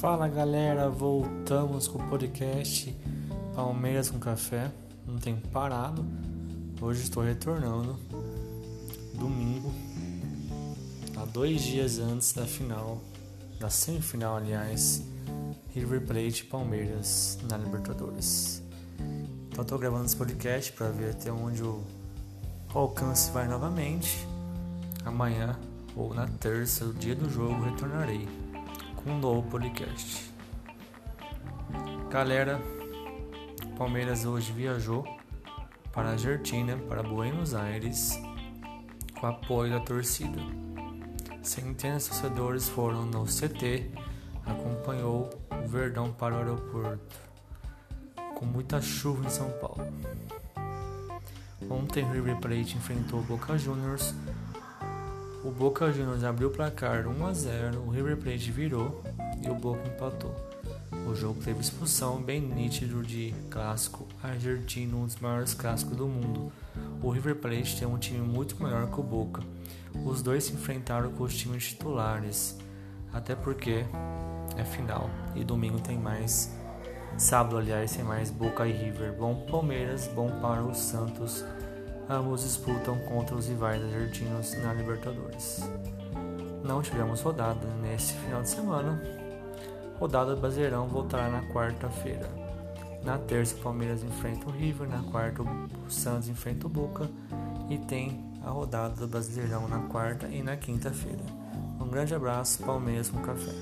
Fala galera, voltamos com o podcast Palmeiras com Café. Não tem parado. Hoje estou retornando. Domingo, há dois dias antes da final, da semifinal, aliás, River Plate Palmeiras na Libertadores. Então estou gravando esse podcast para ver até onde o alcance vai novamente. Amanhã ou na terça, o dia do jogo, retornarei com um novo podcast. Galera, Palmeiras hoje viajou para a Argentina, para Buenos Aires, com apoio da torcida. Centenas de torcedores foram no CT, acompanhou o Verdão para o aeroporto, com muita chuva em São Paulo. Ontem River Plate enfrentou Boca Juniors o Boca Juniors abriu o placar 1 a 0, o River Plate virou e o Boca empatou. O jogo teve expulsão bem nítido de clássico argentino, um dos maiores clássicos do mundo. O River Plate tem um time muito maior que o Boca. Os dois se enfrentaram com os times titulares, até porque é final e domingo tem mais. Sábado, aliás, tem mais Boca e River. Bom Palmeiras, bom para o Santos ambos disputam contra os rivais argentinos na Libertadores. Não tivemos rodada nesse final de semana. Rodada do Brasileirão voltará na quarta-feira. Na terça, o Palmeiras enfrenta o River, na quarta, o Santos enfrenta o Boca e tem a rodada do Brasileirão na quarta e na quinta-feira. Um grande abraço, Palmeiras com café.